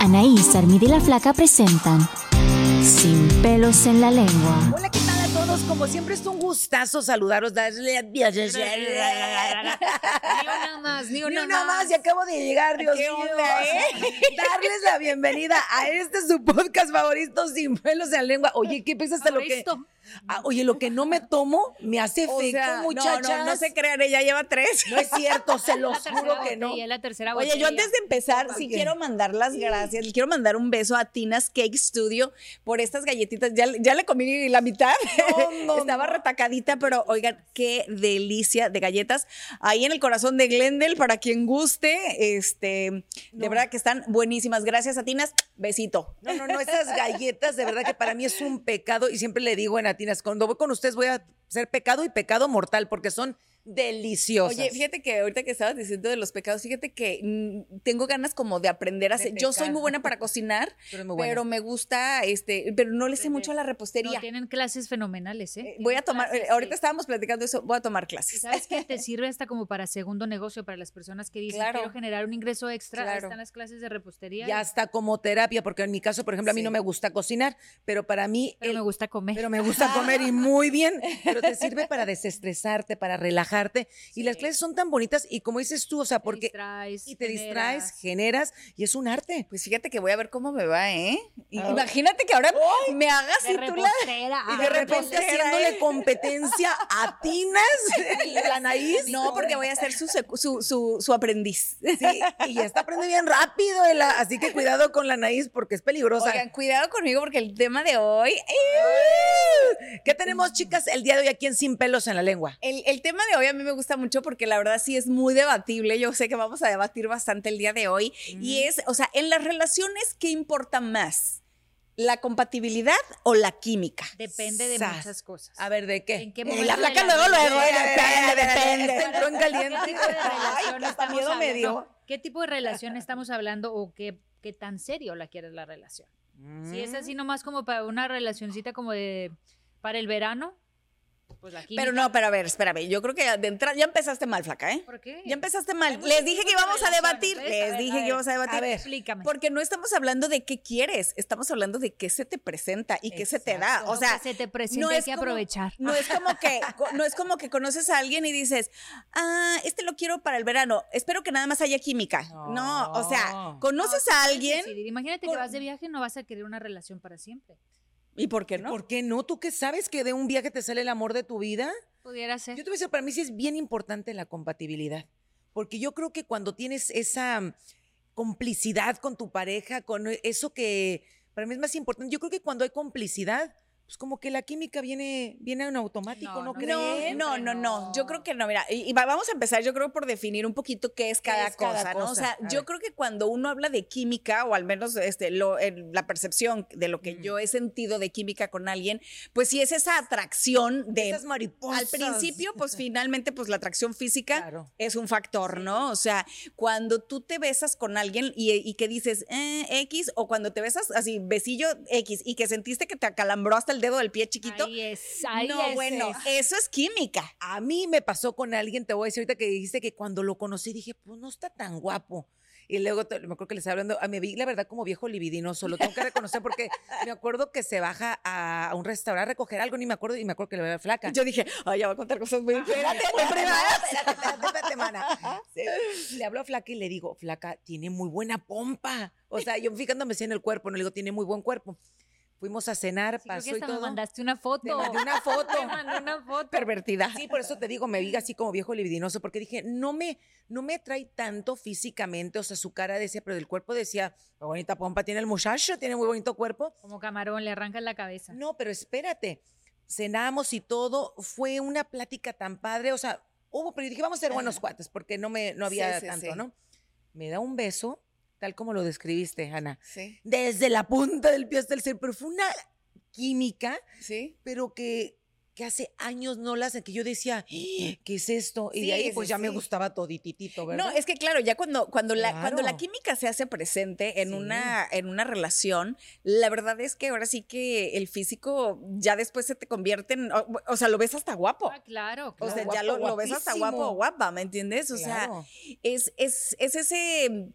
Anaís, Armida y la Flaca presentan Sin pelos en la lengua. Hola, ¿qué tal a todos? Como siempre es un gustazo saludaros, darle Ni una más, ni Ni una, una más, y acabo de llegar, Dios ¿Qué mío. onda, eh? Darles la bienvenida a este su podcast favorito, Sin pelos en la lengua. Oye, ¿qué piensas de lo que... Ah, oye, lo que no me tomo me hace O efecto, sea, no, muchachas. No, no, se crean, ella lleva tres. No es cierto, se los juro que no. botella, la tercera Oye, yo antes de empezar, sí qué? quiero mandar las gracias. Le quiero mandar un beso a Tina's Cake Studio por estas galletitas. Ya, ya le comí la mitad. No, no, Estaba no. retacadita, pero oigan, qué delicia de galletas. Ahí en el corazón de Glendale, para quien guste. Este, de verdad que están buenísimas. Gracias a Tinas. Besito. No, no, no, esas galletas de verdad que para mí es un pecado y siempre le digo en Atinas, cuando voy con ustedes voy a ser pecado y pecado mortal porque son deliciosas. Oye, fíjate que ahorita que estabas diciendo de los pecados, fíjate que mm, tengo ganas como de aprender a hacer. Yo soy muy buena para cocinar, buena. pero me gusta, este, pero no le sé mucho a la repostería. No, tienen clases fenomenales, ¿eh? Eh, Voy a tomar, clases eh, ahorita estábamos platicando eso, voy a tomar clases. ¿Sabes qué? Te sirve hasta como para segundo negocio para las personas que dicen Claro. quiero generar un ingreso extra. Ahí Claro. están las clases de repostería. ya está como terapia, porque en mi caso, por ejemplo, a mí Sí. no me gusta cocinar, pero para mí, pero el- me gusta comer. pero me gusta comer y muy bien, pero te sirve para desestresarte, para relajarte. Y las clases son tan bonitas y como dices tú, o sea, Te porque distraes, y te distraes, generas. generas y es un arte. Pues fíjate que voy a ver cómo me va, ¿eh? Y. Imagínate que ahora me hagas De así tú la... Y de repente repostera, haciéndole ¿eh? competencia a Tinas, la Anaís. No, porque voy a ser su, secu- su, su, su aprendiz. Sí, y ya está aprendiendo bien rápido, Ela, así que cuidado con la Anaís porque es peligrosa. Oigan, cuidado conmigo porque el tema de hoy... ¿Qué tenemos, chicas, el día de hoy aquí en Sin Pelos en la Lengua? El, el tema de hoy a mí me gusta mucho porque la verdad sí es muy debatible. Yo sé que vamos a debatir bastante el día de hoy. Y es, o sea, en las relaciones, ¿qué importa más? ¿La compatibilidad o la química? Depende de Sas. muchas cosas. A ver, ¿de qué? ¿En qué Eh, momento La la luego, luego, depende, Depende. depende. Entró en caliente. ¿Qué tipo de relación Ay, miedo me hablando? dio. ¿Qué tipo de relación estamos hablando o qué, qué tan serio la quieres la relación? Si es Mm. así nomás como para una relacioncita como de para el verano, pues la química. Pero no, pero a ver, espérame. Yo creo que de entrada ya empezaste mal, flaca, ¿eh? ¿Por qué? Ya empezaste mal. Les dije que íbamos a debatir. A Les dije que íbamos a debatir. a ver, explícame. Porque no estamos hablando de qué quieres, estamos hablando de qué se te presenta y qué se te da. O sea, se te presenta no hay que aprovechar. No es como que no es como que conoces a alguien y dices, "Ah, este lo quiero para el verano. Espero que nada más haya química." No, o sea, No. conoces No, a alguien. Imagínate que vas de viaje, no vas a querer una relación para siempre. Y por qué no? ¿Por qué no? ¿Tú qué sabes que de un viaje te sale el amor de tu vida? Pudiera ser. Yo te voy a decir, para mí sí es bien importante la compatibilidad, porque yo creo que cuando tienes esa mm, complicidad con tu pareja, con e- eso que para mí es más importante, yo creo que cuando hay complicidad, pues como que la química viene, viene en automático, No, ¿no, no creen? No, no, no, no. Yo creo que no. Mira, y, y va- vamos a empezar, yo creo, por definir un poquito qué es cada es cada cosa, ¿no? O sea, A yo ver. creo que cuando uno habla de química, o al menos este, lo, en la percepción de lo que Mm. yo he sentido de química con alguien, pues sí es esa atracción de. Esas mariposas. Al principio, pues finalmente, pues la atracción física Claro. es un factor, ¿no? O sea, cuando tú te besas con alguien y, y que dices eh, X, o cuando te besas así, besillo X, y que sentiste que te acalambró hasta el dedo del pie chiquito. Ahí es, ahí no, es, bueno, es. eso es química. A mí me pasó con alguien, te voy a decir ahorita que dijiste que cuando lo conocí dije, pues no está tan guapo. Y luego me acuerdo que le estaba hablando, a me vi la verdad como viejo libidinoso, lo tengo que reconocer porque me acuerdo que se baja a, a un restaurante a recoger algo, ni me acuerdo, y me acuerdo que le veo flaca. Yo dije, ay, ya va a contar cosas muy Espérate, espérate, mana. Le hablo a Flaca y le digo, Flaca, tiene muy buena pompa. O sea, yo fijándome así en el cuerpo, no le digo, tiene muy buen cuerpo. Fuimos a cenar, Sí, pasó y hasta me todo. mandaste una foto. Te mandé una foto. Te mandé una foto. Pervertida. Sí, por eso te digo, me vi así como viejo libidinoso, porque dije, no me, no me trae tanto físicamente, o sea, su cara decía, pero del cuerpo decía, "Qué bonita pompa tiene el muchacho, tiene muy bonito cuerpo. Como camarón, le arrancan la cabeza. No, pero espérate, cenamos y todo, fue una plática tan padre, o sea, hubo, pero yo dije, vamos a ser buenos cuates, porque no me, no había Sí, sí, tanto. ¿no? Me da un beso, tal como lo describiste, Ana, Sí, desde la punta del pie hasta el ser, pero fue una química, sí. pero que, que hace años no la hacen, que yo decía, "Ah, ¿qué es esto? Y Sí, de ahí sí, pues ya me gustaba todititito, ¿verdad? No, es que claro, ya cuando, cuando, la, cuando la química se hace presente en, Sí. una, en una relación, la verdad es que ahora sí que el físico ya después se te convierte en, o, o sea, lo ves hasta guapo. Ah, claro, O claro. sea, guapo, ya lo, lo ves hasta guapo o guapa, ¿me entiendes? O Claro. sea, es, es, es ese,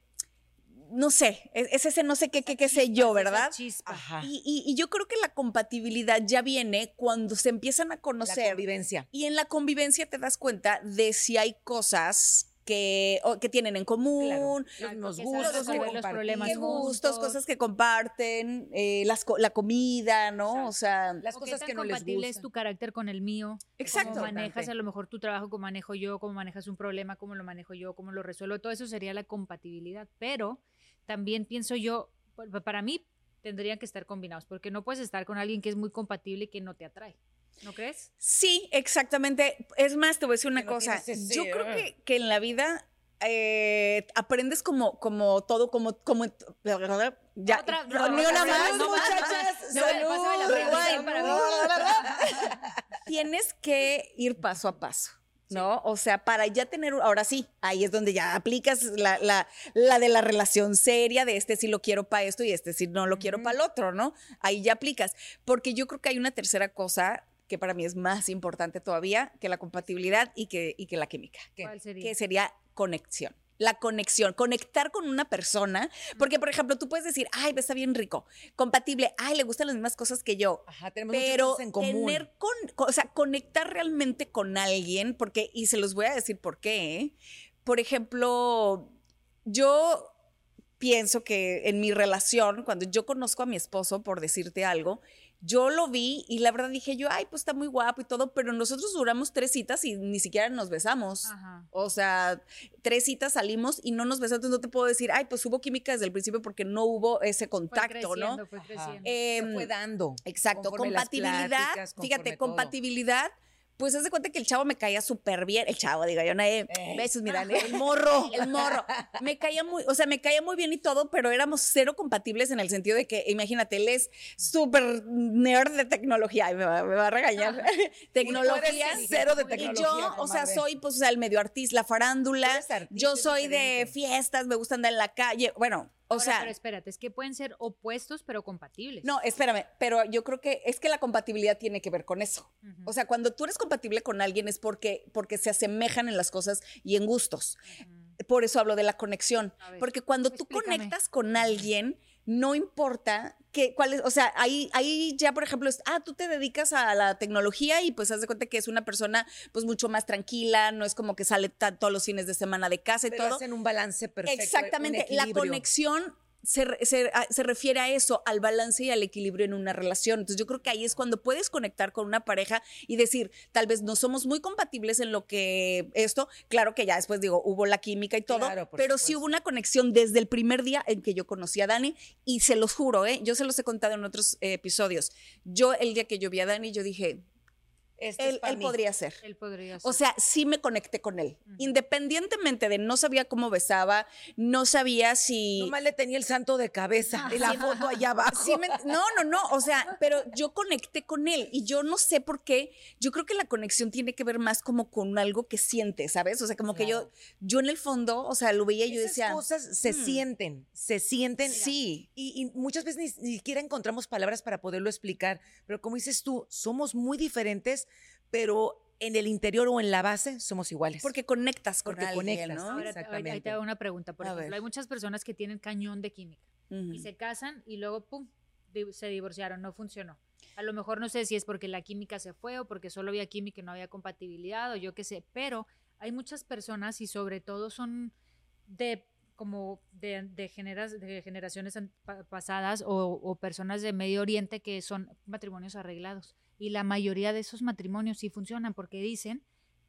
no sé, es, es ese no sé qué, qué, qué sé yo, ¿verdad? chispa. Ajá. Y, y- y yo creo que la compatibilidad ya viene cuando se empiezan a la conocer convivencia. y en la convivencia te das cuenta de si hay cosas que, o- que tienen en común, Los mismos gustos, los problemas qué gustos, juntos. cosas que comparten, eh, las, la comida, ¿no? O sea, las O qué cosas tan que no les compatible es gustan. tu carácter con el mío. Exacto. Cómo manejas a lo mejor tu trabajo, cómo manejo yo, cómo manejas un problema, cómo lo manejo yo, cómo lo resuelvo. Todo eso sería la compatibilidad. Pero también pienso yo, pa- para mí tendrían que estar combinados, porque no puedes estar con alguien que es muy compatible y que no te atrae. ¿No crees? sí, exactamente. Es más, te voy a decir una Que cosa. Yo creo que, que en la vida eh, aprendes como, como todo, como, como ya, Otra- no, ni una más, muchachas. Salud. Tienes que ir paso a paso. ¿No? O sea, para ya tener, ahora sí, ahí es donde ya aplicas la, la, la de la relación seria, de este sí lo quiero para esto y este sí no lo quiero para el otro, ¿no? Ahí ya aplicas. Porque yo creo que hay una tercera cosa que para mí es más importante todavía que la compatibilidad y que, y que la química. ¿Qué? ¿Cuál sería? que sería conexión. La conexión, conectar con una persona, porque por ejemplo tú puedes decir, ay, está bien rico, compatible, ay, le gustan las mismas cosas que yo, Ajá, tenemos pero cosas en común. tener con, con- o sea, conectar realmente con alguien, porque, y se los voy a decir por qué, ¿eh? por ejemplo, yo pienso que en mi relación, cuando yo conozco a mi esposo, por decirte algo, yo lo vi y la verdad dije yo, ay, pues está muy guapo y todo, pero nosotros duramos tres citas y ni siquiera nos besamos. Ajá. O sea, tres citas salimos y no nos besamos, entonces no te puedo decir, ay, pues hubo química desde el principio porque no hubo ese Fue contacto, ¿no? Fue creciendo. Em, Se fue dando. Exacto, compatibilidad. pláticas, fíjate, todo. compatibilidad. Pues haz de cuenta que el chavo me caía súper bien. El chavo, digo yo, no, eh, besos, mira, el morro, el morro. Me caía muy, o sea, me caía muy bien y todo, pero éramos cero compatibles en el sentido de que, imagínate, él es súper nerd de tecnología. Ay, me va, me va a regañar. tecnología. eres cero de Y tecnología. yo, o sea, soy, pues, o sea, el medio artista, la farándula. Yo soy de fiestas, me gusta andar en la calle. Bueno, o Ahora, sea. pero espérate, es que pueden ser opuestos pero compatibles. No, espérame, pero yo creo que es que la compatibilidad tiene que ver con eso. O sea, cuando tú eres compatible con alguien es porque, porque se asemejan en las cosas y en gustos. Por eso hablo de la conexión. Ver, Porque cuando tú explícame. conectas con alguien, no importa que, cuál es, o sea, ahí, ahí ya, por ejemplo, es, ah, tú te dedicas a la tecnología y pues haz de cuenta que es una persona pues mucho más tranquila, no es como que sale todos los fines de semana de casa y Pero todo. hacen un balance perfecto. Exactamente, un la conexión se, se- a- se refiere a eso, al balance y al equilibrio en una relación. Entonces yo creo que ahí es cuando puedes conectar con una pareja y decir, tal vez no somos muy compatibles en lo que esto, claro que ya después digo, hubo la química y todo, Claro, pero sí hubo una conexión desde el primer día en que yo conocí a Dani y se los juro, ¿eh? yo se los he contado en otros eh, episodios. Yo el día que yo vi a Dani, yo dije, Este es él, podría ser. Él podría O ser. sea, sí me conecté con él. Independientemente de no sabía cómo besaba, no sabía si. Nomás le tenía el santo de cabeza y la foto allá abajo. Sí me- no, no, no. O sea, pero yo conecté con él y yo no sé por qué. Yo creo que la conexión tiene que ver más como con algo que siente, ¿sabes? O sea, como que yo, yo en el fondo, o sea, lo veía y yo Esas decía. cosas se "Hmm, sienten, se sienten. Sí. Y, y muchas veces ni, ni siquiera encontramos palabras para poderlo explicar. Pero como dices tú, somos muy diferentes, pero en el interior o en la base somos iguales. Porque conectas con Porque alguien, conectas, ¿no? Ahora, ahí- ahí Exactamente. te hago una pregunta. Por A ejemplo, ver. hay muchas personas que tienen cañón de química y se casan y luego, pum, se divorciaron, no funcionó. A lo mejor no sé si es porque la química se fue o porque solo había química y no había compatibilidad o yo qué sé, pero hay muchas personas y sobre todo son de como de, de, generas- de generaciones pasadas o, o personas de Medio Oriente que son matrimonios arreglados. Y la mayoría de esos matrimonios sí funcionan porque dicen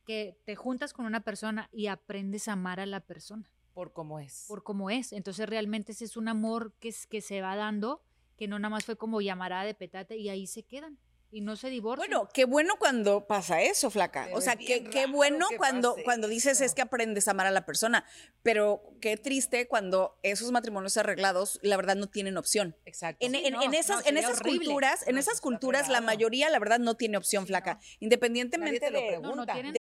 que te juntas con una persona y aprendes a amar a la persona por cómo es. por cómo es. Entonces realmente ese es un amor que, es- que se va dando, que no nada más fue como llamarada de petate y ahí se quedan y no se divorcian. Bueno, qué bueno cuando pasa eso, flaca. Pero o sea, qué, qué bueno que cuando, pase cuando dices es que aprendes a amar a la persona, pero qué triste cuando esos matrimonios arreglados, la verdad, no tienen opción. Exacto. En, Sí, en- no, en esas, no, en esas horrible. culturas, en No, esas culturas, la mayoría, la verdad, no tiene opción, flaca. Independientemente lo de.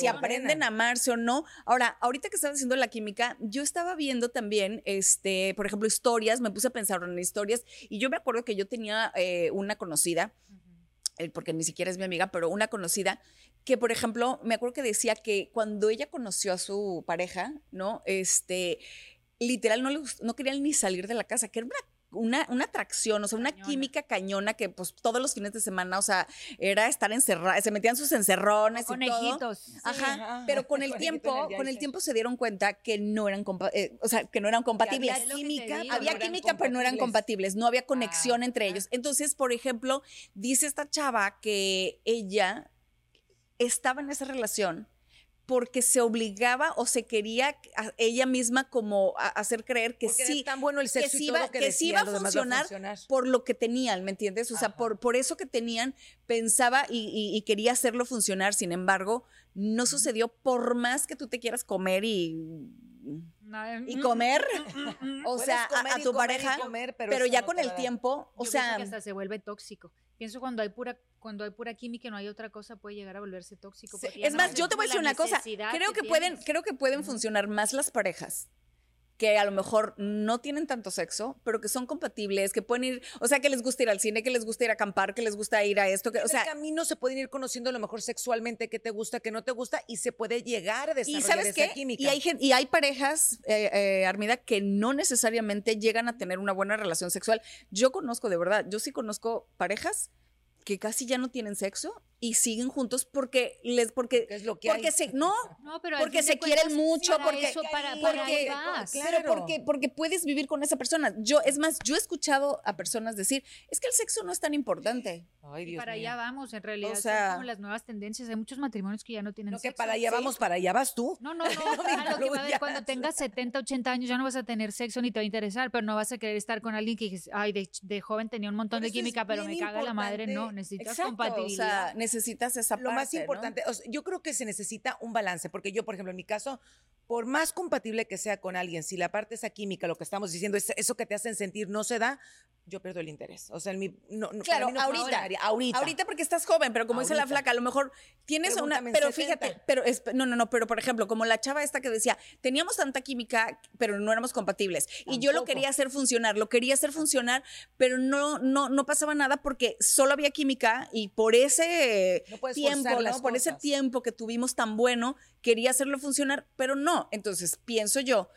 Si aprenden a amarse o no. Ahora, ahorita que estaba haciendo la química, yo estaba viendo también, este, por ejemplo, historias, me puse a pensar en historias, y yo me acuerdo que yo tenía eh, una conocida, eh, porque ni siquiera es mi amiga, pero una conocida, que por ejemplo, me acuerdo que decía que cuando ella conoció a su pareja, ¿no? Este, literal, no, le no querían ni salir de la casa, que era una una, una atracción, o sea, una Cañona. química cañona que pues todos los fines de semana, o sea, era estar encerrada, se metían sus encerrones y todo. conejitos. Ajá, ajá. pero con el Conejito tiempo, con el tiempo se dieron cuenta que no eran, compa- eh, o sea, que no eran compatibles. había química, digo. Había no química, pero no eran compatibles, no había conexión Ah, entre ah. ellos. Entonces, por ejemplo, dice esta chava que ella estaba en esa relación porque se obligaba o se quería a ella misma como a- hacer creer que Porque sí tan bueno el sexo que sí iba, que que sí decía, iba a funcionar, funcionar. por lo que tenían, ¿me entiendes? O sea, por, por eso que tenían, pensaba y, y- y quería hacerlo funcionar, sin embargo, no sucedió por más que tú te quieras comer y, y comer, o sea, a- comer a, tu comer pareja, comer, pero ya no con el tiempo, o Yo sea, que hasta se vuelve tóxico. Pienso cuando hay pura cuando hay pura química y no hay otra cosa puede llegar a volverse tóxico. Sí, es no más, yo te voy a decir una cosa, creo que pueden, creo que pueden funcionar más las parejas que a lo mejor no tienen tanto sexo, pero que son compatibles, que pueden ir, o sea, que les gusta ir al cine, que les gusta ir a acampar, que les gusta ir a esto, que, o En sea, el camino se pueden ir conociendo a lo mejor sexualmente qué te gusta, qué no te gusta y se puede llegar a y desarrollar sabes esa qué, química. y hay, y hay parejas, eh, eh, Armida, que no necesariamente llegan a tener una buena relación sexual. Yo conozco, de verdad, yo sí conozco parejas que casi ya no tienen sexo y siguen juntos porque les porque Porque es lo que porque hay. se no No, pero porque se quieren mucho, para porque- eso, para, para porque- ahí vas. claro. Pero porque, porque puedes vivir con esa persona. Yo, es más, yo he escuchado a personas decir, es que el sexo no es tan importante. Ay, Y Dios para mío. allá vamos, en realidad sea- son como las nuevas tendencias. Hay muchos matrimonios que ya no tienen No, que sexo. para allá sí. vamos, para allá vas tú. No, no, no. a lo que va a ver, incluyas. cuando tengas 70, 80 años ya no vas a tener sexo ni te va a interesar, pero no vas a querer estar con alguien que dices, ay, de, de joven tenía un montón de química, pero me caga la madre. No, necesitas Exacto, o compatibilidad. sea, necesitas esa Lo más parte, ¿no? importante, o sea, yo creo que se necesita un balance, porque yo, por ejemplo, en mi caso, por más compatible que sea con alguien, si la parte esa química, lo que estamos diciendo, es eso que te hacen sentir no se da, yo pierdo el interés. O sea, en mi, no, no, Claro, no ahorita, ahorita. Ahorita porque estás joven, pero como dice la Ahorita. flaca, a lo mejor tienes una, Pregúntame pero 70. fíjate, pero es- no, no, no, pero por ejemplo, como la chava esta que decía, teníamos tanta química, pero no éramos compatibles y yo lo Tampoco. quería hacer funcionar, lo quería hacer funcionar, pero no, no, no pasaba nada porque solo había química y por ese No tiempo. Por ese tiempo que tuvimos tan bueno, quería hacerlo funcionar, pero no. Entonces pienso yo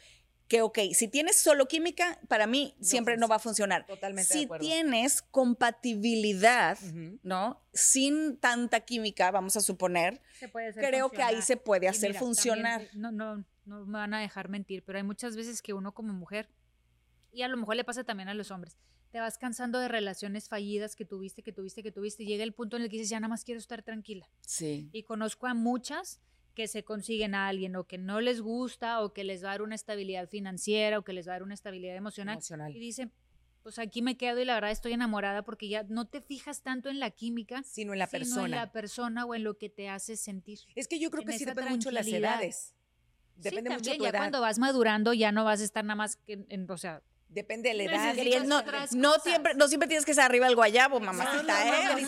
que, ok, si tienes solo química, para mí siempre no va a funcionar. Totalmente de Si acuerdo. tienes compatibilidad. ¿no? Sin tanta química, vamos a suponer, Se puede hacer creo que ahí se puede hacer mira, funcionar. también, no, no, no me van a dejar mentir, pero hay muchas veces que uno como mujer, y a lo mejor le pasa también a los hombres, te vas cansando de relaciones fallidas que tuviste, que tuviste, que tuviste, y llega el punto en el que dices, ya nada más quiero estar tranquila. Sí. Y conozco a muchas que se consiguen a alguien o que no les gusta o que les va a dar una estabilidad financiera o que les va a dar una estabilidad emocional, Emocional. y dicen, pues aquí me quedo y la verdad estoy enamorada porque ya no te fijas tanto en la química, Sino en la sino persona. en la persona o en lo que te hace sentir. Es que yo creo en que sí depende mucho de las edades. Depende Sí, mucho de también, tu ya edad. cuando vas madurando ya no vas a estar nada más que en, en- o sea, Depende de la edad. No, siempre, no siempre tienes que estar arriba del guayabo, mamacita, no, no, ¿eh?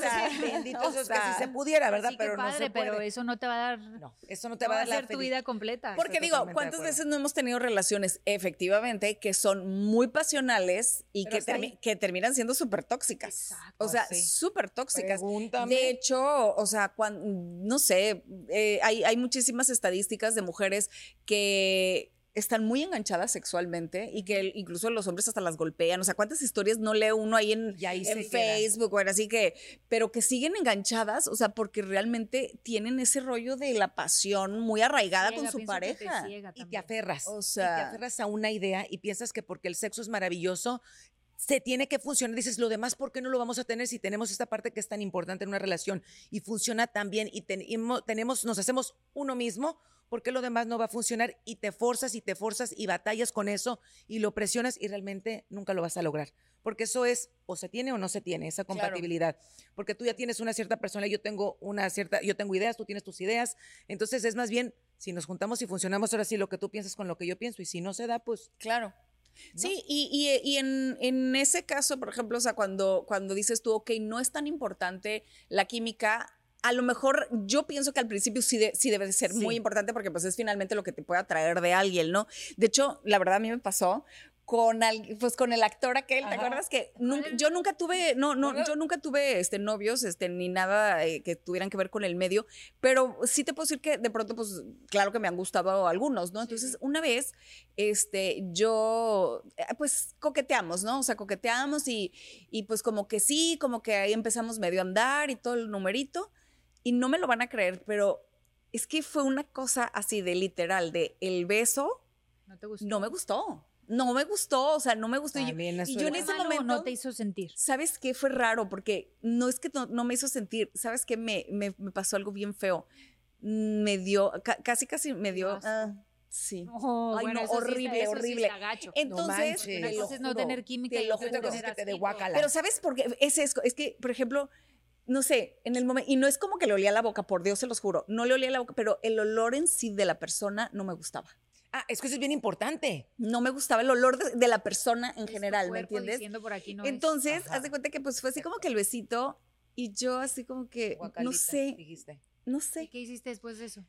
O sea, que si se pudiera, ¿verdad? sí, pero no se puede. pero eso no te va a dar, No, eso no te va a dar tu vida completa. Porque Estoy digo, ¿cuántas veces no hemos tenido relaciones efectivamente que son muy pasionales y que, termi- terminan siendo súper tóxicas? Exacto. O sea, sí. súper tóxicas. Pregúntame. De hecho, o sea, cuan- no sé, eh, hay, hay muchísimas estadísticas de mujeres que están muy enganchadas sexualmente y que el- incluso los hombres hasta las golpean. O sea, ¿cuántas historias no lee uno ahí en, Y ahí en. Facebook o en así que, pero que siguen enganchadas, o sea, porque realmente tienen ese rollo de la pasión muy arraigada Ciega, con su te pareja. y te aferras. O y te sea- aferras a una idea y piensas que porque el sexo es maravilloso, se tiene que funcionar. Dices, lo demás, ¿por qué no lo vamos a tener si tenemos esta parte que es tan importante en una relación y funciona tan bien y tenemos, tenemos nos hacemos uno mismo? ¿Por qué lo demás no va a funcionar? Y te forzas y te forzas y batallas con eso y lo presionas y realmente nunca lo vas a lograr. Porque eso es, o se tiene o no se tiene, esa Claro. compatibilidad. Porque tú ya tienes una cierta persona, yo tengo una cierta, yo tengo ideas, tú tienes tus ideas. Entonces es más bien, si nos juntamos y funcionamos ahora sí lo que tú piensas con lo que yo pienso. Y si no se da, pues Claro. Sí, y, y- y en, en ese caso, por ejemplo, o sea, cuando, cuando dices tú, ok, no es tan importante la química, a lo mejor yo pienso que al principio sí, de- sí debe de ser Sí. muy importante porque pues es finalmente lo que te puede atraer de alguien, ¿no? De hecho, la verdad a mí me pasó con al- pues con el actor aquel, ¿te Ajá. acuerdas que nunca- yo nunca tuve no no yo nunca tuve este novios este ni nada eh, que tuvieran que ver con el medio, pero sí te puedo decir que de pronto pues claro que me han gustado algunos, ¿no? Entonces, una vez este yo eh, pues coqueteamos, ¿no? O sea, coqueteamos y y pues como que sí, como que ahí empezamos medio a andar y todo el numerito y no me lo van a creer, pero es que fue una cosa así de literal de el beso no te gustó. no me gustó. No me gustó, o sea, no me gustó. Y yo- También y yo en ese momento, no te hizo sentir. ¿sabes qué? Fue raro porque no es que no, no me hizo sentir, ¿sabes qué? Me, me, me pasó algo bien feo. Me dio, ca- casi, casi me dio, ah, sí. No, Ay, bueno, no, sí horrible, sí horrible. gacho. Entonces, manches. te Una lo cosa es no tener química te y lo otra tener que te dé. Pero ¿sabes por qué? Es, es, es que, por ejemplo, no sé, en el momento, y no es como que le olía la boca, por Dios se los juro, no le olía la boca, pero el olor en sí de la persona no me gustaba. Ah, es que eso es bien importante. No me gustaba el olor de, de la persona en Es general, ¿me entiendes? diciendo por aquí no es. Entonces, haz de cuenta que pues fue así como que el besito y yo así como que, no sé, Dijiste. no ¿Y sé. qué hiciste después de eso?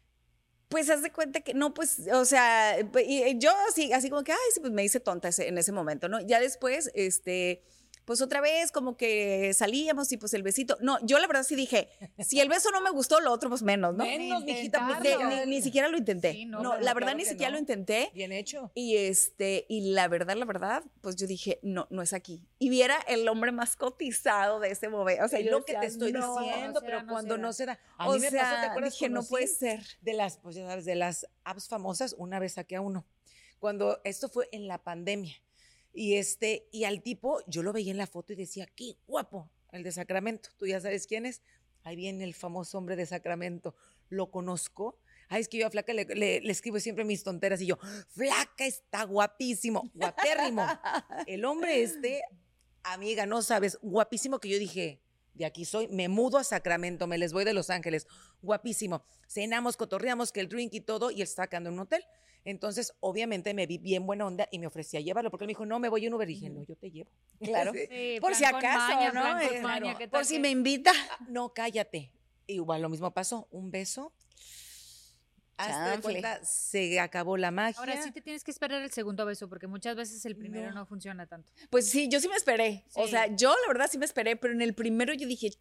Pues haz de cuenta que no, pues, o sea, y- y yo así, así como que, ay, sí, pues me hice tonta ese- en ese momento, ¿no? Ya después, este, pues otra vez como que salíamos y pues el besito. No, yo la verdad sí dije, si el beso no me gustó, lo otro pues menos, ¿no? Menos, mijita, pues, De- ni, ni siquiera lo intenté. Sí, no, no, la verdad claro ni siquiera no. lo intenté. Bien hecho. Y este, y la verdad, la verdad, pues yo dije, no, no es aquí. Y viera el hombre más cotizado de ese momento. O sea, lo que te estoy "No". diciendo, pero cuando no se da. A o mí me sea, pasó, ¿te acuerdas? dije, no puede ser. De las, pues ya sabes, de las apps famosas, una vez saqué a uno. Cuando esto fue en la pandemia. Y este, y al tipo, yo lo veía en la foto y decía, qué guapo, el de Sacramento. Tú ya sabes quién es. Ahí viene el famoso hombre de Sacramento. Lo conozco. Ay, es que yo a Flaca le, le- escribo siempre mis tonteras y yo, Flaca está guapísimo, guapérrimo. El hombre este, amiga, no sabes, guapísimo que yo dije, de aquí soy, me mudo a Sacramento, me les voy de Los Ángeles, guapísimo. Cenamos, cotorreamos, que el drink y todo, y él está en un hotel. Entonces, obviamente, me vi bien buena onda y me ofrecía llevarlo, porque él me dijo, no, me voy en Uber. Y dije, no, yo te llevo. Claro. Sí. Por si acaso, maña, ¿no? Eh, maña, claro. ¿qué Por si me invita. Ah, No, cállate. Igual lo mismo pasó, un beso. Hasta de cuenta, se acabó la magia. Ahora sí te tienes que esperar el segundo beso, porque muchas veces el primero No. no, funciona tanto. Pues sí, yo sí me esperé. O sea, yo la verdad sí me esperé, pero en el primero yo dije,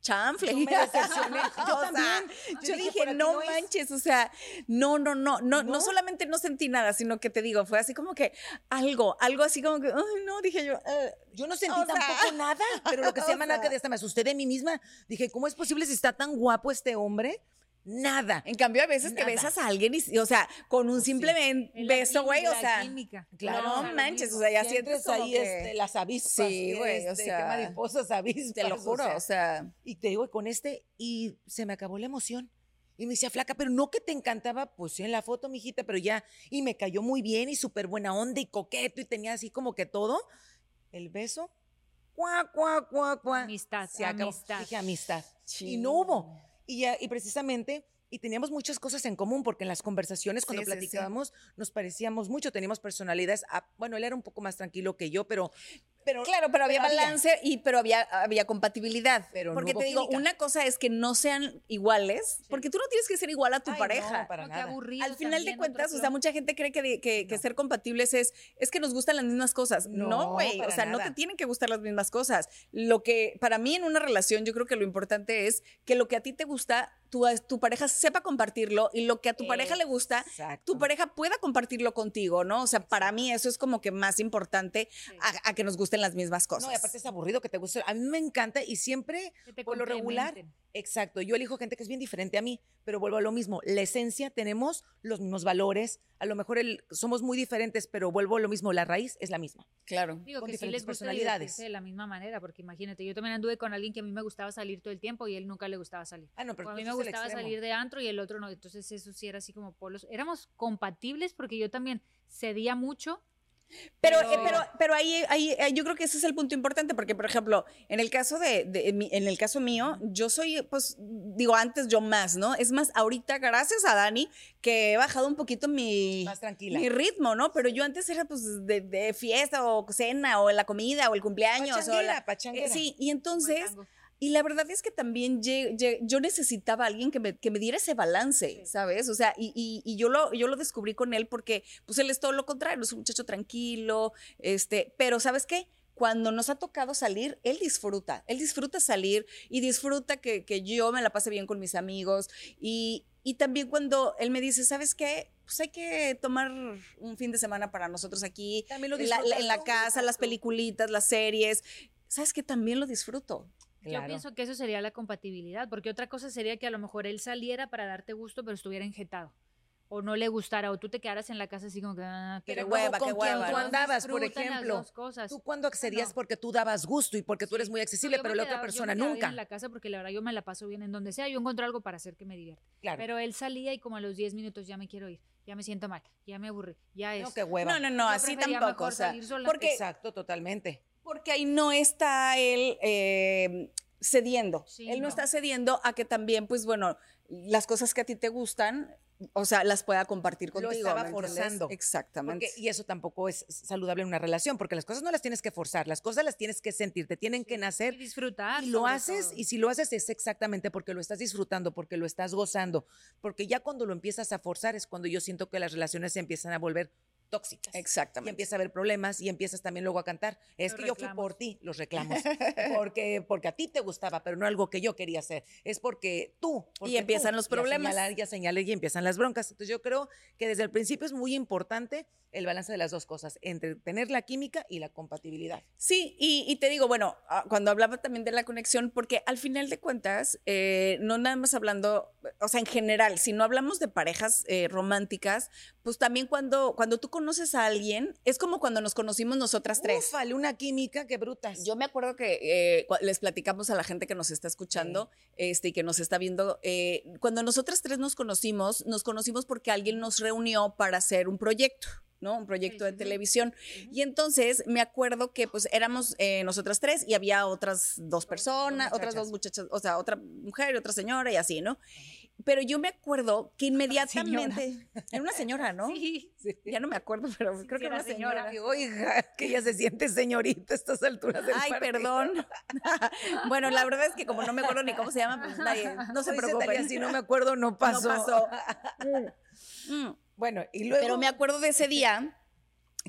chanfle. Yo me decepcioné. Yo también. Yo, Yo dije, no no es". manches, o sea, no, no, no, no, no, solamente no sentí nada, sino que te digo, fue así como que algo, algo así como que, ay, no, dije yo, eh, Yo no sentí sea, tampoco nada, pero lo que se llama nada, que hasta me asusté de mí misma. Dije, ¿cómo es posible si está tan guapo este hombre? Nada. en cambio, a veces que Nada. besas a alguien y, o sea, con un simple ben- En la beso, güey, química, o sea, química. Claro. no manches, mismo. o sea, ya Sientes sientes ahí que- este, las avispas. Sí, que, güey, o este, sea, qué mariposas avispas. te lo juro, o sea, Y te digo, con este, y se me acabó la emoción. Y me decía, flaca, pero no que te encantaba, pues sí, en la foto, mijita, pero ya, y me cayó muy bien y súper buena onda y coqueto y tenía así como que todo. El beso, cuá, cuá, cuá, cuá. Amistad, Se acabó. amistad. Dije, amistad. Y Chin. no hubo. Y, ya- y precisamente, y teníamos muchas cosas en común, porque en las conversaciones, cuando Sí, sí, sí. platicábamos, nos parecíamos mucho, teníamos personalidades. ah, bueno, él era un poco más tranquilo que yo, pero. Pero Claro, pero había había. balance y pero había, había compatibilidad. Pero porque te digo, química. una cosa es que no sean iguales, porque tú no tienes que ser igual a tu Ay, pareja. no, para No, qué nada. aburrido Al final de cuentas, o sea, mucha gente cree que, que, que No. ser compatibles es, es que nos gustan las mismas cosas. No, No, güey. o sea, no te tienen que gustar las mismas cosas. Lo que, para mí, en una relación, yo creo que lo importante es que lo que a ti te gusta, tu, tu pareja sepa compartirlo y lo que a tu pareja le gusta, Exacto. tu pareja pueda compartirlo contigo, ¿no? O sea, para mí eso es como que más importante a, a que nos gusten las mismas cosas. No, y aparte es aburrido que te guste. A mí me encanta y siempre, por lo regular, exacto, yo elijo gente que es bien diferente a mí, pero vuelvo a lo mismo. La esencia, tenemos los mismos valores. A lo mejor el, somos muy diferentes, pero vuelvo a lo mismo. La raíz es la misma. Claro. Digo con que sí diferentes les gusta personalidades. de la misma manera, porque imagínate, yo también anduve con alguien que a mí me gustaba salir todo el tiempo y él nunca le gustaba salir. Ah, no, pero O a tú mí me gustaba salir de antro y el otro no. Entonces eso sí era así como polos. Éramos compatibles porque yo también cedía mucho. Pero, Pero- eh, pero, pero ahí, ahí, ahí yo creo que ese es el punto importante, porque, por ejemplo, en el caso de, de- en, el caso mío, yo soy, pues, digo, antes yo más, ¿no? Es más, ahorita, gracias a Dani, que he bajado un poquito mi, Más tranquila. mi ritmo, ¿no? Pero yo antes era, pues, de, de fiesta o cena o la comida o el cumpleaños. o Pachanguera, la- pachanguera. eh, sí, y entonces... Y la verdad es que también yo necesitaba a alguien que me, que me diera ese balance, ¿sabes? O sea, y, y- y yo, lo, yo lo descubrí con él porque, pues, él es todo lo contrario, es un muchacho tranquilo, este, pero ¿sabes qué? Cuando nos ha tocado salir, él disfruta, él disfruta salir y disfruta que, que yo me la pase bien con mis amigos y, y también cuando él me dice, ¿sabes qué? Pues hay que tomar un fin de semana para nosotros aquí, lo en la, en la casa, las peliculitas, las series. ¿Sabes qué? También lo disfruto. Claro. Yo pienso que eso sería la compatibilidad, porque otra cosa sería que a lo mejor él saliera para darte gusto, pero estuviera enjetado. O no le gustara, o tú te quedaras en la casa así como que... ah, Qué Pero hueva, qué ¿con quién hueva, tú ¿no? andabas, por ejemplo? dos cosas. Tú cuando accedías No. porque tú dabas gusto y porque tú eres muy No, accesible, yo pero la otra quedaba- yo me persona nunca. en la casa porque la verdad yo me la paso bien en donde sea, yo encuentro algo para hacer que me divierta. Claro. Pero él salía y como a los 10 minutos ya me quiero ir, ya me siento mal, ya me aburrí, ya es. no, qué hueva. No, no, no, Yo así tampoco. mejor O sea, salir sola. porque, Exacto, totalmente. Porque ahí no está él eh, cediendo. Sí, él no, no. está cediendo a que también, pues bueno, las cosas que a ti te gustan, o sea, las pueda compartir Lo contigo. estaba ¿me entiendes? forzando. Exactamente. Porque- y eso tampoco es saludable en una relación, porque las cosas no las tienes que forzar, las cosas las tienes que sentir, te tienen que Y nacer. disfrutar. Y lo haces, todo. y si lo haces es exactamente porque lo estás disfrutando, porque lo estás gozando, porque ya cuando lo empiezas a forzar es cuando yo siento que las relaciones se empiezan a volver tóxicas. Y Exactamente. empieza a haber problemas y empiezas también luego a cantar. Es Los que yo fui por ti, los reclamos. porque, porque a ti te gustaba, pero no algo que yo quería hacer. Es porque tú. porque empiezan tú. los Y problemas. señalar, y señalar y empiezan las broncas. Entonces yo creo que desde el principio es muy importante el balance de las dos cosas, entre tener la química y la compatibilidad. Sí, y, y te digo, bueno, ah, cuando hablaba también de la conexión, porque al final de cuentas, eh, no nada más hablando, o sea, en general, si no hablamos de parejas eh, románticas, pues también cuando, cuando tú conoces a alguien, es como cuando nos conocimos nosotras tres. Ufale, una química que brutas. Yo me acuerdo que eh, les platicamos a la gente que nos está escuchando este, y que nos está viendo. eh, cuando nosotras tres nos conocimos, nos conocimos porque alguien nos reunió para hacer un proyecto. ¿no? Un proyecto de televisión. Y entonces me acuerdo que pues éramos eh, nosotras tres y había otras dos personas, otras dos muchachas, o sea, otra mujer y otra señora y así, ¿no? Pero yo me acuerdo que inmediatamente... Era una señora, ¿no? Sí. Ya no me acuerdo, pero creo sí que era una señora. señora. Oiga, que ella se siente señorita a estas alturas del Ay, partido. perdón. bueno, la verdad es que como no me acuerdo ni cómo se llama, pues nadie, no se preocupen. Si no me acuerdo, no pasó. No pasó. Mm. Bueno, y luego... Pero me acuerdo de ese día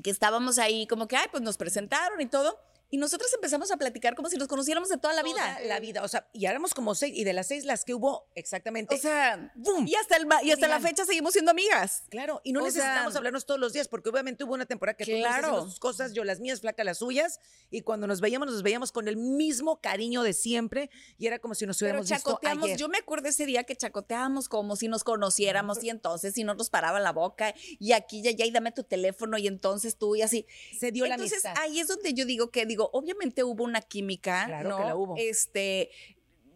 que estábamos ahí como que, ay, pues nos presentaron y todo. Y nosotros empezamos a platicar como si nos conociéramos de toda la Toda vida. La vida. O sea, y éramos como seis. Y de las seis, las que hubo exactamente. O sea, ¡Bum! y hasta, el, y hasta la fecha seguimos siendo amigas. Claro, y no O necesitamos sea- hablarnos todos los días, porque obviamente hubo una temporada que tú Claro. sus cosas, yo las mías, flaca las suyas, y cuando nos veíamos, nos veíamos con el mismo cariño de siempre, y era como si nos Pero hubiéramos visto chacoteamos, ayer. yo me acuerdo ese día que chacoteábamos como si nos conociéramos y entonces si no nos paraba la boca y aquí y allá y dame tu teléfono y entonces tú y así. Se dio la Entonces amistad. ahí es donde yo digo que digo, obviamente hubo una química, Claro ¿no? que la hubo. Este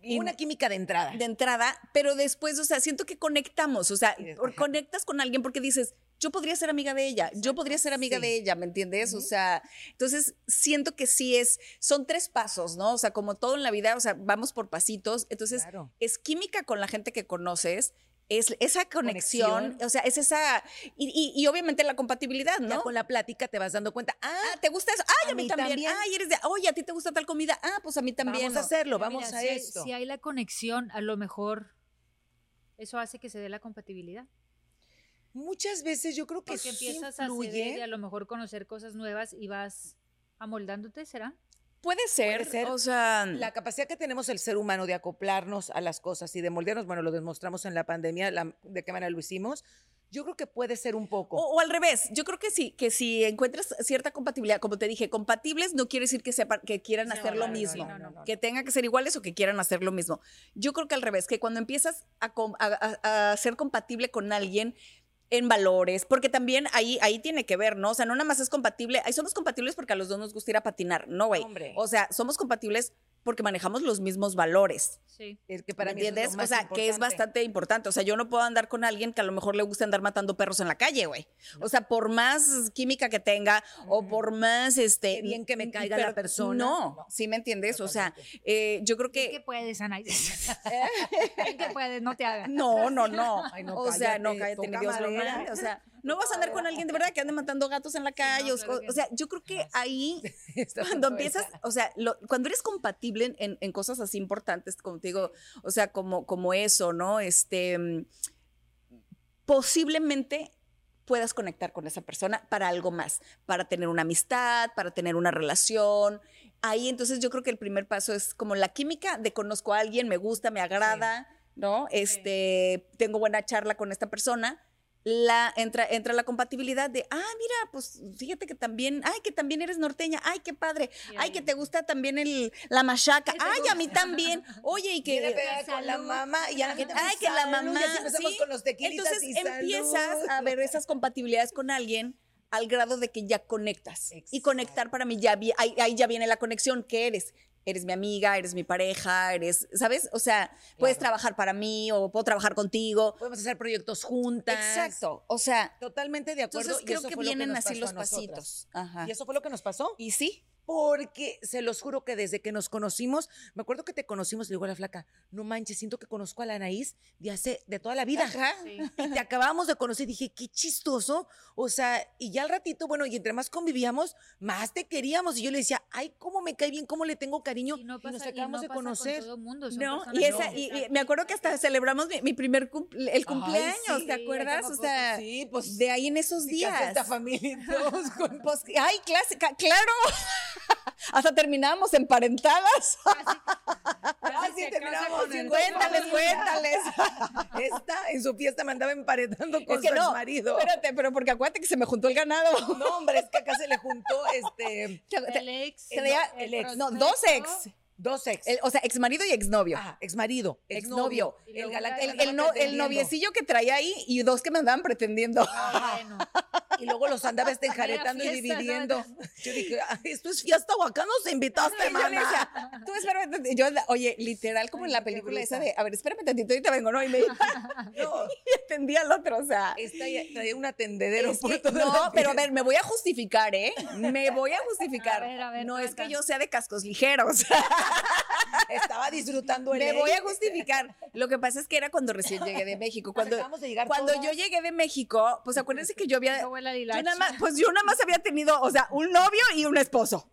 una química de entrada. de entrada, pero después, o sea, siento que conectamos, o sea, conectas con alguien porque dices, yo podría ser amiga de ella, yo podría ser amiga sí. de ella, ¿me entiendes? O sea, entonces siento que sí es, son tres pasos, ¿no? O sea, como todo en la vida, o sea, vamos por pasitos, entonces Claro. es química con la gente que conoces. Es esa conexión, Conexión. o sea, es esa, y, y- y obviamente la compatibilidad, Ya ¿no? con la plática te vas dando cuenta, ah, Ah, ¿te gusta eso? Ay, a, A mí, mí también. también. Ay, eres de, oye, a ti te gusta tal comida. Ah, pues a mí también. vamos a hacerlo, Mira, vamos a si hay- esto. Si hay la conexión, a lo mejor eso hace que se dé la compatibilidad. Muchas veces yo creo que Porque empiezas a ceder y a lo mejor conocer cosas nuevas y vas amoldándote, ¿será? Puede ser, Puede ser. o sea, La capacidad que tenemos el ser humano de acoplarnos a las cosas y de moldearnos, bueno, lo demostramos en la pandemia, la- de qué manera lo hicimos, yo creo que puede ser un poco. O, o al revés, yo creo que sí, que si encuentras cierta compatibilidad, como te dije, compatibles no quiere decir que sepan que quieran No, hacer no, lo no, mismo, que tengan que ser iguales o que quieran hacer lo mismo. Yo creo que al revés, que cuando empiezas a, com- a- a- a ser compatible con alguien en valores, porque también ahí, ahí tiene que ver, ¿no? O sea, no nada más es compatible, ahí somos compatibles porque a los dos nos gusta ir a patinar, no, güey. Hombre. O sea, somos compatibles porque manejamos los mismos valores. Sí. Es que para ¿Me mí eso es lo entiendes? O sea, que es bastante importante. O sea, yo no puedo andar con alguien que a lo mejor le gusta andar matando perros en la calle, güey. O sea, por más química que tenga o por más, este... Qué bien que me caiga la persona. No, No. ¿sí me entiendes? O sea, eh, yo creo ¿Qué que... puedes, Ana? ¿Qué puedes? No te hagas. No, no, no. Ay, no, o sea, no, cállate, ni Dios lo. O sea, no vas a andar con alguien de verdad que ande matando gatos en la calle. o- claro que o, sea, yo creo que ahí cuando empiezas, o sea, lo- cuando eres compatible en, en cosas así importantes, como te digo, o sea, como, como eso, ¿no? Este, posiblemente puedas conectar con esa persona para algo más, para tener una amistad, para tener una relación. Ahí entonces yo creo que el primer paso es como la química de conozco a alguien, me gusta, me agrada, ¿no? Este, tengo buena charla con esta persona. La, entra, entra la compatibilidad de, ah, mira, pues fíjate que también, ay, que también eres norteña, ay, qué padre, ay, que te gusta también el, la machaca, ay, a mí también, oye, y que... con la mamá y a la gente Ay, que la mamá. y así empezamos ¿sí? con los Entonces y empiezas salud. a ver esas compatibilidades con alguien al grado de que ya conectas. Y conectar para mí ya vi- ahí, ahí ya viene la conexión. ¿Qué eres? Eres mi amiga, eres mi pareja, eres, ¿sabes? O sea, puedes Claro. trabajar para mí o puedo trabajar contigo. Podemos hacer proyectos juntas. Exacto. O sea, Totalmente de acuerdo. entonces y creo eso que vienen así los pasitos. Ajá. Y eso fue lo que nos pasó. Y sí, Porque se los juro que desde que nos conocimos, me acuerdo que te conocimos, le digo a la flaca, no manches, siento que conozco a la Anaís de hace, de toda la vida. Ajá. Sí. Y te acabamos de conocer, dije, qué chistoso. O sea, y ya al ratito, bueno, y entre más convivíamos, más te queríamos. Y yo le decía, ay, cómo me cae bien, cómo le tengo cariño. Y no y pasa, nos y acabamos no de pasa conocer. Con todo mundo, son No, y, esa, y, y me acuerdo que hasta celebramos mi, mi primer cumple- el cumpleaños, sí, ¿te acuerdas? O sea, sí, pues, de ahí en esos días. esta familia y todos con- Pues, ay, clásica, claro. Hasta terminábamos emparentadas. Casi se casa terminamos cuéntales, cuéntales. Esta en su fiesta me andaba emparetando con Es que su no, marido. espérate, pero porque acuérdate que se me juntó el ganado. No, hombre, es que acá se le juntó este El ex. El ex. No, dos ex. dos ex. El- o sea, ex marido y ex novio. Ah, ex marido, Exnovio. El luego galán la- que el, el no- el noviecillo que traía ahí y dos que me andaban pretendiendo. Ah, bueno. Y luego los andaba este enjaretando y dividiendo. Yo dije, "Ah, esto es fiesta o acá nos invitaste, Y decía, tú espérame. Yo, oye, literal, como en la película esa de, a ver, espérame tantito, ahorita vengo, ¿no? Y me No, y atendía al otro, o sea. esta traía un atendedero Es por toda no, pero a ver, me voy a justificar, ¿eh? Me voy a justificar. A ver, a ver, no es que yo sea de cascos ligeros. Estaba disfrutando el me voy a justificar. Lo que pasa es que era cuando recién llegué de México. Cuando, Acabamos de llegar cuando yo llegué de México, pues acuérdense que yo había. Eso huele a Yo hilacha. nada más, pues yo nada más había tenido, o sea, un novio y un esposo.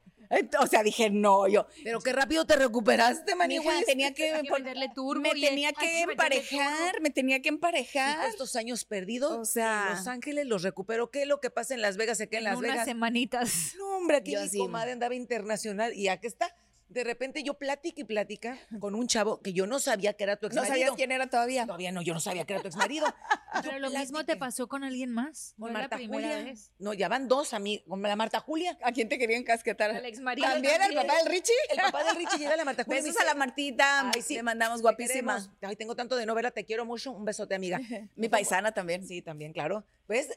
O sea, dije, no, yo. Pero qué rápido te recuperaste, manigüis. tenía que, que pon- meterle turbo me tenía que emparejar, me tenía que emparejar. estos años perdidos, O sea- en Los Ángeles los recupero. ¿Qué es lo que pasa en Las Vegas? Se queda en en Las unas Vegas. semanitas. No, hombre, aquí Yo mi así. comadre andaba internacional y aquí está. De repente yo plática y plática con un chavo que yo no sabía que era tu No exmarido. sabías quién era todavía. Todavía no, yo no sabía que era tu exmarido. Pero lo mismo te pasó con alguien más. Con no la Marta primera Julia. vez. No, ya van dos a mí, con la Marta Julia. ¿A quién te querían casquetar? Al exmarido ¿También el también. papá del Richie? El papá del Richie llega a la Marta Julia. Besos a la Martita. Ay, sí, Le mandamos guapísima. queremos. Ay, tengo tanto de novela, te quiero mucho. Un besote, amiga. Mi paisana también. Sí, también, claro. ¿Ves?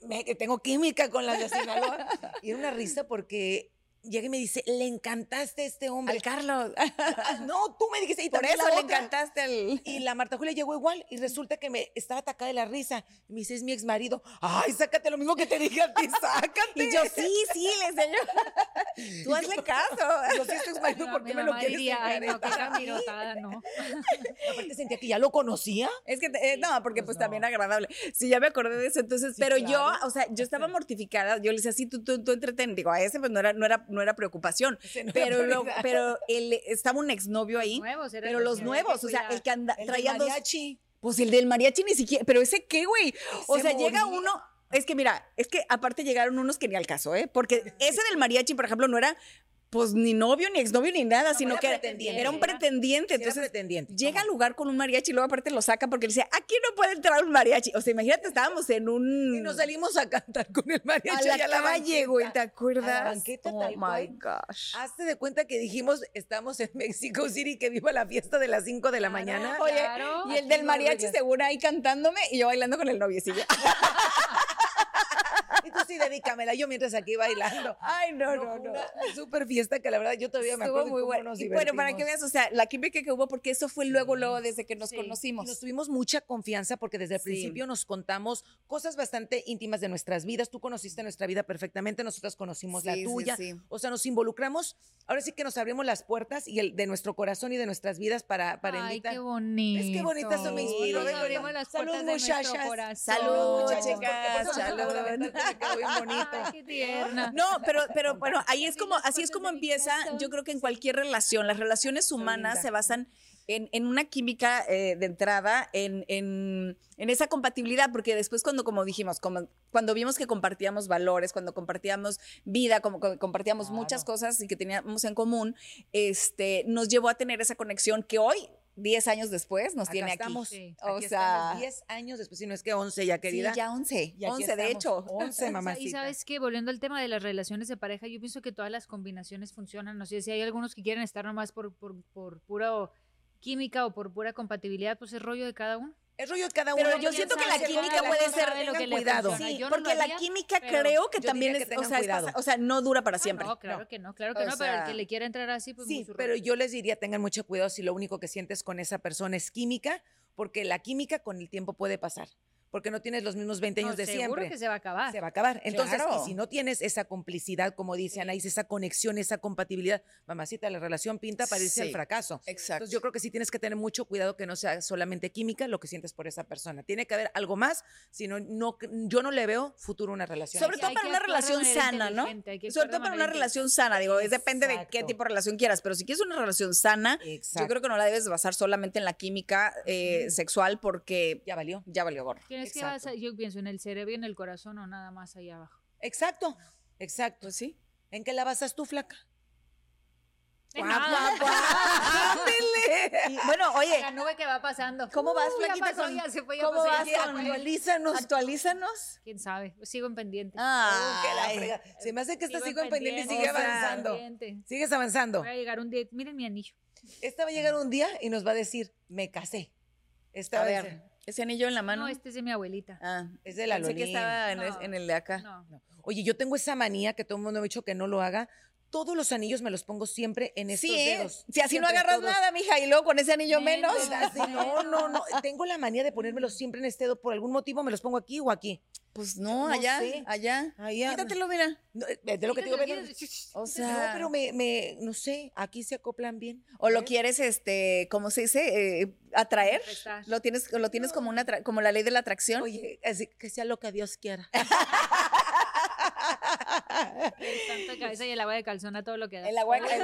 Me- que tengo química con la de Sinaloa. Y era una risa porque llega y me dice, le encantaste a este hombre. Al Carlos. Ah, No, tú me dijiste. Y Por también eso le encantaste el. Y la Marta Julia llegó igual y resulta que me estaba atacada de la risa. Y me dice, es mi ex marido. Ay, sácate lo mismo que te dije a ti, sácate. Y yo, sí, sí, le enseño. Tú hazle caso. Yo sí, es tu ex marido, No, ¿por qué me lo quieres diría, ay, no, qué encaretar a mí?" capirotada, no. Aparte sentía que ya lo conocía. Es que, eh, no, porque pues, Pues también no. agradable. Sí, ya me acordé de eso. Entonces, Sí, pero claro. yo, o sea, yo estaba mortificada. Yo le decía, sí, tú, tú, tú entretén. Digo, a ese pues no era, no era, no era preocupación. No era pero, lo- prioridad. pero el, estaba un exnovio ahí. nuevos, eran pero los nuevos, o sea, el que anda, El del traía dos. mariachi. Pues el del mariachi ni siquiera. Pero ese qué, güey. O sea, llega uno. Es que mira, es que aparte llegaron unos que ni al caso, ¿eh? Porque ese del mariachi, por ejemplo, no era pues ni novio, ni exnovio, ni nada, sino era que era, pretendiente. era un pretendiente. Sí, era Entonces, pretendiente. llega al lugar con un mariachi y luego aparte lo saca porque le dice, aquí no puede entrar un mariachi. O sea, imagínate, estábamos en un... Y nos salimos a cantar con el a mariachi la y a la calle, güey, ¿te acuerdas? A la banqueta, oh tal my cual. gosh. Hazte de cuenta que dijimos, estamos en México City, que viva la fiesta de las 5 de la Claro. mañana. Oye, Claro. y el del mariachi seguro ahí cantándome y yo bailando con el noviecillo. Y tú sí, dedícamela yo mientras aquí bailando. Ay, no, no, fue no. Una super fiesta que la verdad yo todavía me acuerdo muy cómo bueno. nos Y bueno, para que veas, o sea, la química que hubo, porque eso fue luego, luego, desde que nos Sí. Y conocimos. nos tuvimos mucha confianza porque desde el Sí. principio nos contamos cosas bastante íntimas de nuestras vidas. Tú conociste nuestra vida perfectamente, nosotras conocimos la Sí, tuya. sí. O sea, nos involucramos. Ahora sí que nos abrimos las puertas y el de nuestro corazón y de nuestras vidas para, para Ay, invitar. qué bonito. Es que bonita eso me inspiró. Nos abrimos las salud, puertas de nuestro muchachas. corazón. Salud, muchachas, salud. Quedó bien bonito. Ay, qué tierna. No, pero, pero bueno, ahí es como, así es como empieza, yo creo que en cualquier relación, las relaciones humanas se basan en, en una química eh, de entrada, en, en- en esa compatibilidad, porque después cuando, como dijimos, como- cuando vimos que compartíamos valores, cuando compartíamos vida, como compartíamos Claro. muchas cosas y que teníamos en común, este, nos llevó a tener esa conexión que hoy, 10 años después, nos Acá tiene estamos. aquí. Sí. O Aquí sea, estamos 10 años después, si no es que 11 ya, querida. Sí, ya 11, Y aquí 11 de estamos, hecho. 11, mamacita. Y sabes que volviendo al tema de las relaciones de pareja, yo pienso que todas las combinaciones funcionan. No sé si hay algunos que quieren estar nomás por, por, por pura química o por pura compatibilidad, pues es rollo de cada uno. Es rollo de cada uno. Pero yo siento que la química puede ser sabe lo que cuidado. Sí, no porque lo la haría, química creo que también es, que o sea, cuidado. pasa- o sea, no dura para Ah, siempre. no, claro No. que no, claro que O no, pero el sea, que le quiera entrar así, pues Sí, pero yo les diría, tengan mucho cuidado si lo único que sientes con esa persona es química, porque la química con el tiempo puede pasar, porque no tienes los mismos 20 años No, de seguro siempre. que se va a acabar. Se va a acabar. Entonces, Claro. y si no tienes esa complicidad, como dice Anaís, esa conexión, esa compatibilidad, mamacita, la relación pinta para irse al fracaso. Exacto. Entonces, yo creo que sí tienes que tener mucho cuidado que no sea solamente química lo que sientes por esa persona. Tiene que haber algo más, si no, no, yo no le veo futuro a una relación. Sobre Sí, todo para una relación sana, ¿no? Sobre todo para una relación sana, digo, es depende de qué tipo de relación quieras, pero si quieres una relación sana, Exacto. yo creo que no la debes basar solamente en la química eh, sexual porque ya valió. ya valió gorro. Tienes que Exacto. basar- yo pienso en el cerebro y en el corazón o nada más ahí abajo. Exacto, exacto. Pues sí. ¿En qué la basas tú, flaca? En Guau, nada. guau, guau. Y, bueno, oye, La nube que va pasando. ¿Cómo vas, ya flaquita, pasó, con- ya se fue, ya cómo ya vas con- fue. Actualízanos. actualízanos. ¿Quién sabe? Sigo en pendiente. Ah, Uh, que la frega. Se me hace que esta sigo en pendiente y pendiente, sigue o sea, avanzando. pendiente. Sigues avanzando. Voy a llegar un día. Miren mi anillo. Esta va a llegar un día y nos va a decir, me casé. Esta a a ver, ese anillo en la mano. No, este es de mi abuelita. Ah, es de la pensé que Lolín. estaba en, No. en el de acá. No. Oye, yo tengo esa manía que todo el mundo me ha dicho que no lo haga. Todos los anillos me los pongo siempre en estos Sí, ¿eh? dedos. si así no agarras todos. nada, mija, y luego con ese anillo menos. No, no, no. Tengo la manía de ponérmelos siempre en este dedo. Por algún motivo me los pongo aquí o aquí. Pues no, No allá, sé. allá. Allá. Quítatelo, mira. No, eh, de lo que te digo. O sea, no, pero me, me, no sé, aquí se acoplan bien. o lo ¿ves? quieres, este, ¿cómo se dice? Eh, atraer. Lo tienes, lo tienes como una, como la ley de la atracción. Oye, así, que sea lo que Dios quiera. El santo de cabeza y el agua de calzón a todo lo que da. El agua, té- té-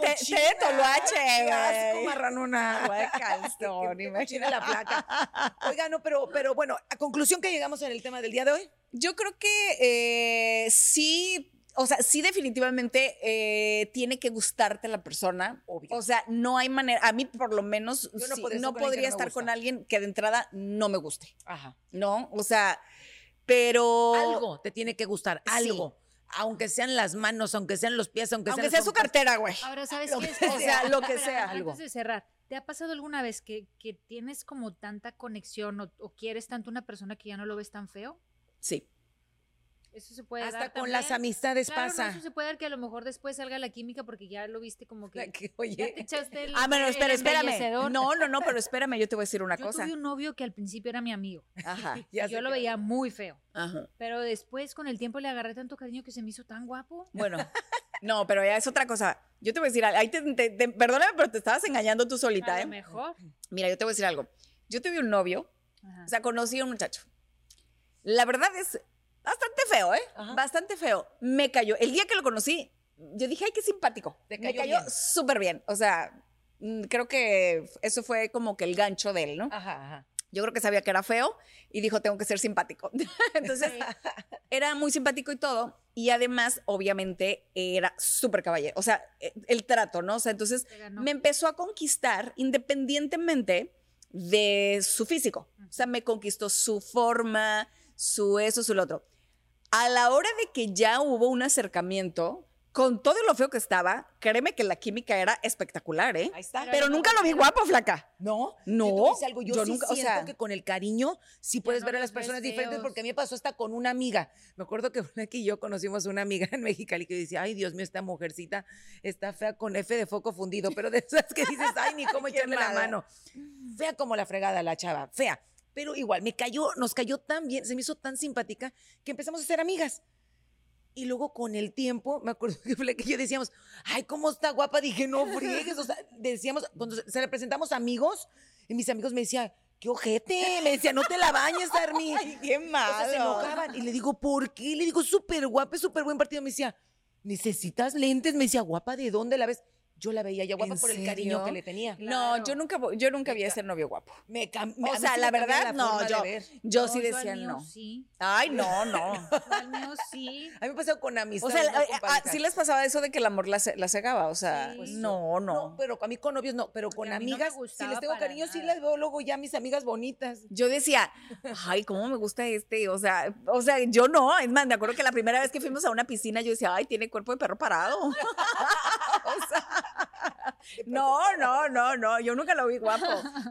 té de Qué asco, güey. marranona. Agua de calzón, cochina la placa. Oiga, no, pero, pero bueno, a conclusión que llegamos en el tema del día de hoy. Yo creo que eh, sí, o sea, sí definitivamente eh, tiene que gustarte la persona. Obvio. O sea, no hay manera, a mí por lo menos Yo no sí, podría estar no con alguien que podría no me estar con gusta. alguien que de entrada no me guste, Ajá. ¿no? O sea, pero... Algo te tiene que gustar, Sí. Aunque sean las manos, aunque sean los pies, aunque, Aunque sean sea su cartera, güey. Ahora, ¿sabes Lo qué? que Es O sea, lo que sea. Antes algo. de cerrar, ¿te ha pasado alguna vez que, que tienes como tanta conexión o, o quieres tanto una persona que ya no lo ves tan feo? Sí. Eso se puede Hasta dar con las también. amistades Claro, no, pasa. eso se puede dar que a lo mejor después salga la química porque ya lo viste como que... Que, Ya oye, te echaste el, Ah, bueno, espera, espérame. No, no, no, pero espérame, yo te voy a decir una Yo cosa. tuve un novio que al principio era mi amigo. Ajá, ya Yo sé lo que- veía muy feo. ajá. Pero después, con el tiempo, le agarré tanto cariño que se me hizo tan guapo. Bueno, no, pero ya es otra cosa. Yo te voy a decir, algo. ahí te, te- te- perdóname, pero te estabas engañando tú solita, A ¿eh? lo mejor. Mira, yo te voy a decir algo. Yo tuve un novio, Ajá. o sea, conocí a un muchacho. La verdad es bastante feo, ¿eh? Ajá. Bastante feo. Me cayó. El día que lo conocí, yo dije, ay, qué simpático. Te Me cayó cayó súper bien. O sea, mm, creo que eso fue como que el gancho de él, ¿no? Ajá, ajá. Yo creo que sabía que era feo y dijo, tengo que ser simpático. Entonces, era muy simpático y todo. Y además, obviamente, era súper caballero. O sea, eh, el trato, ¿no? O sea, entonces me empezó a conquistar independientemente de su físico. O sea, me conquistó su forma, su eso, su lo otro. A la hora de que ya hubo un acercamiento, con todo lo feo que estaba, créeme que la química era espectacular, ¿eh? Ahí está. Pero nunca lo vi guapo, flaca. No, No, decir algo, yo, yo sí nunca, o siento sea- que con el cariño sí puedes no ver a las personas diferentes porque a mí me pasó hasta con una amiga. Me acuerdo que aquí y yo conocimos una amiga en Mexicali que decía, ay Dios mío, esta mujercita está fea con F de foco fundido, pero de esas que dices, ay, ni cómo echarle la mano. Fea como la fregada la chava, fea. Pero igual, me cayó, nos cayó tan bien, se me hizo tan simpática que empezamos a ser amigas. Y luego con el tiempo, me acuerdo que fue que yo decíamos, ay, ¿cómo está guapa? Dije, no friegues. O sea, decíamos, cuando se le presentamos amigos, y mis amigos me decían, qué ojete. Me decían, no te la bañes, Armi. Ay, qué O sea, malo. se enojaban. Y le digo, ¿por qué? Le digo, súper guapa, súper buen partido. Me decía, ¿necesitas lentes? Me decía, ¿guapa de dónde la ves? Yo la veía ya guapa ¿En por el cariño que le tenía. No, yo nunca, yo nunca vi a ese novio guapo. Me cam- O sea, sí la verdad, no, forma de yo, yo No, sí al decía mío no. Sí. Ay, no, no. Al mío sí. A mí me pasó con O amistades. sea, no eh, ah, sí les pasaba eso de que el amor la, la cegaba, o sea, Sí. pues no, no. No, pero a mí con novios no, pero con no amigas, si les tengo cariño, sí las veo luego ya mis amigas bonitas. Yo decía, ay, cómo me gusta este, o sea, o sea, yo no, es más, me acuerdo que la primera vez que fuimos a una piscina yo decía, ay, tiene cuerpo de perro parado. O sea, no, no, no, no, yo nunca lo vi guapo,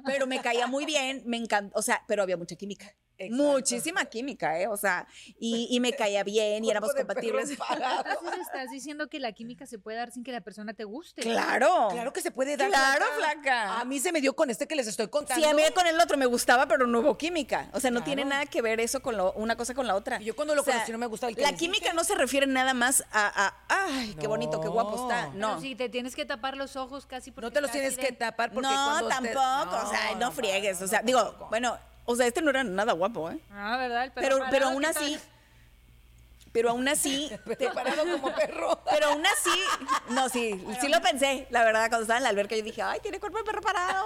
pero me caía muy bien, me encantó, o sea, pero había mucha química. Exacto. Muchísima química, ¿eh? O sea, y, y me caía bien y éramos compatibles. Entonces estás diciendo que la química se puede dar sin que la persona te guste. Claro. Claro que se puede dar. Claro, flaca. A mí se me dio con este que les estoy contando. Sí, a mí con el otro me gustaba, pero no hubo química. O sea, no Claro. tiene nada que ver eso con lo- una cosa con la otra. Yo cuando lo O sea, conocí no me gustaba el que La química dije. no se refiere nada más a, a, ay, qué bonito, qué guapo está. Pero No. si te tienes que tapar los ojos casi porque No te los tienes de- que tapar porque no, cuando te- tampoco. o sea, no, friegues. O sea, digo, bueno, o sea, este no era nada guapo, ¿eh? Ah, ¿verdad? El perro Pero, pero ¿qué aún tal? así, pero aún así, Te parado como perro. pero aún así, no, sí, sí lo pensé, la verdad, cuando estaba en la alberca yo dije, ay, tiene cuerpo de perro parado.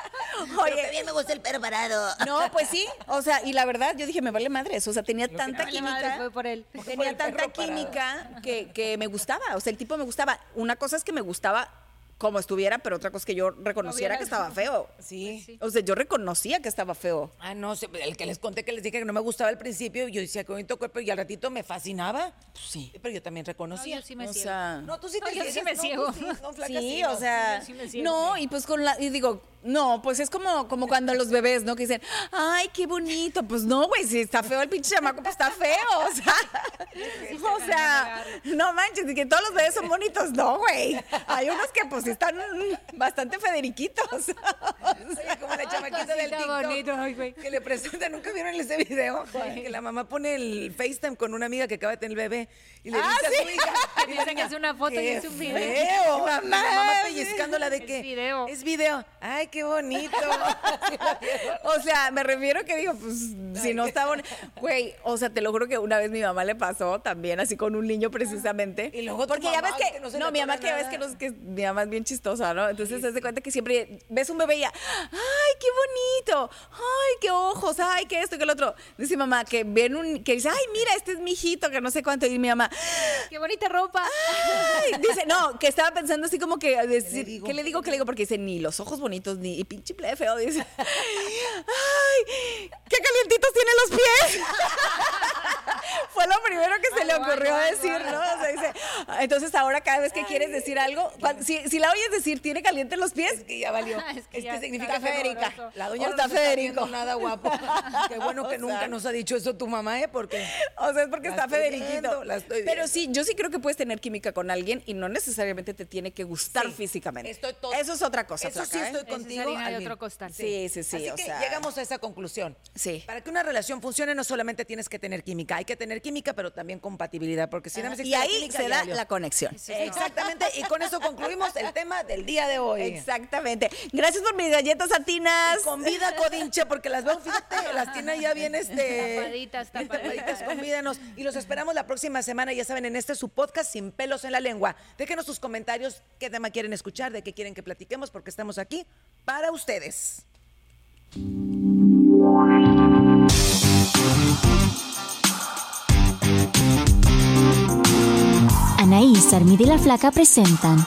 Oye, bien me gusta el perro parado. no, pues sí, o sea, y la verdad, yo dije, me vale madres, o sea, tenía tanta Vale, madre, química. fue por él. tenía el tanta química que, que me gustaba, o sea, el tipo me gustaba. Una cosa es que me gustaba como estuviera, pero otra cosa es que yo reconociera que estaba feo. Sí. Sí. O sea, yo reconocía que estaba feo. Ah, no, el que les conté que les dije que no me gustaba al principio, yo decía que bonito cuerpo y al ratito me fascinaba. Sí. Pero yo también No, reconocía. yo sí me O ciego. sea, No, tú sí No, te yo sí ciegas, me no, ciego. sí, no, flaca, Sí, no. o sea, yo sí me siento. no, y pues con la, y digo, no, pues es como, como cuando los bebés, ¿no? Que dicen, ay, qué bonito. Pues no, güey, si está feo el pinche chamaco, pues está feo, o sea, o sea, no manches, y que todos los bebés son bonitos, no, güey. Hay unos que pues sí están bastante federiquitos. Oye, como la chamaquita de del TikTok. bonito, ay. Que le presentan, ¿nunca vieron ese video? Que la mamá pone el FaceTime con una amiga que acaba de tener el bebé y le Ah, dice a sí. su hija, querida Dice que es una foto y "Qué es un video". feo, mamá. La mamá pellizcándola de Es que video. es video. Ay, qué bonito. O sea, me refiero que digo, pues, si no está bonito. Güey, o sea, te lo juro que una vez mi mamá le pasó también, así con un niño precisamente. Y luego tu Porque ya ves mamá, que. que no no, mi mamá atora que ya ves nada. que, no- que mi mamá es bien chistosa, ¿no? Entonces, se de cuenta que siempre ves un bebé y ya, ¡ay, qué bonito! ¡Ay, qué ojos! ¡Ay, qué esto, qué lo otro! Dice mamá que ven un. que dice, ¡ay, mira, este es mi hijito! Que no sé cuánto. Y mi mamá, Qué bonita ropa. Ay, dice, no, que estaba pensando así como que decir? ¿qué le digo? ¿Qué le digo? Porque dice, ni los ojos bonitos, ni y pinche plebe feo. Dice, ay, qué calientitos tienen los pies. Fue lo primero que se le ocurrió decir, ¿no? O sea, dice, entonces ahora cada vez que quieres decir algo, cuan- si, si la oyes decir, ¿tiene caliente los pies? Es que ya valió. Es que Es ya que significa está Federica. doloroso. La doña O no está Federico. nada guapo. Qué bueno que O nunca sea. nos ha dicho eso tu mamá, ¿eh? Porque O sea, es porque La está Federiquito. Pero sí, yo sí creo que puedes tener química con alguien y no necesariamente te tiene que gustar Sí, físicamente. estoy to- Eso es otra cosa, Eso sí flaca, ¿eh? estoy es contigo. harina de otro costal. Sí, sí, sí, Así o que sea. llegamos a esa conclusión. Sí. Para que una relación funcione no solamente tienes que tener química, hay que tener química, pero también compatibilidad, porque si más Y ahí se da la conexión. Exactamente, y con eso concluimos el tema del día de hoy. Exactamente. Gracias por mis galletas atinas. Y con vida codinche, porque las veo, fíjate, las tiene ya bien este. Tapaditas, tapaditas. convídanos. Y los esperamos la próxima semana, ya saben, en este su podcast Sin pelos en la lengua. Déjenos sus comentarios, qué tema quieren escuchar, de qué quieren que platiquemos, porque estamos aquí para ustedes. Anaís, Armida y la Flaca presentan